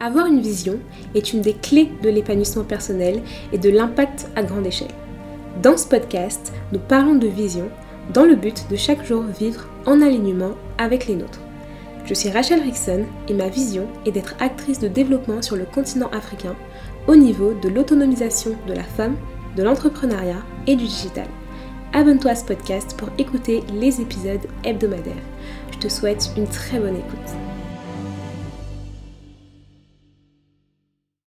Avoir une vision est une des clés de l'épanouissement personnel et de l'impact à grande échelle. Dans ce podcast, nous parlons de vision dans le but de chaque jour vivre en alignement avec les nôtres. Je suis Rachel Rickson et ma vision est d'être actrice de développement sur le continent africain au niveau de l'autonomisation de la femme, de l'entrepreneuriat et du digital. Abonne-toi à ce podcast pour écouter les épisodes hebdomadaires. Je te souhaite une très bonne écoute.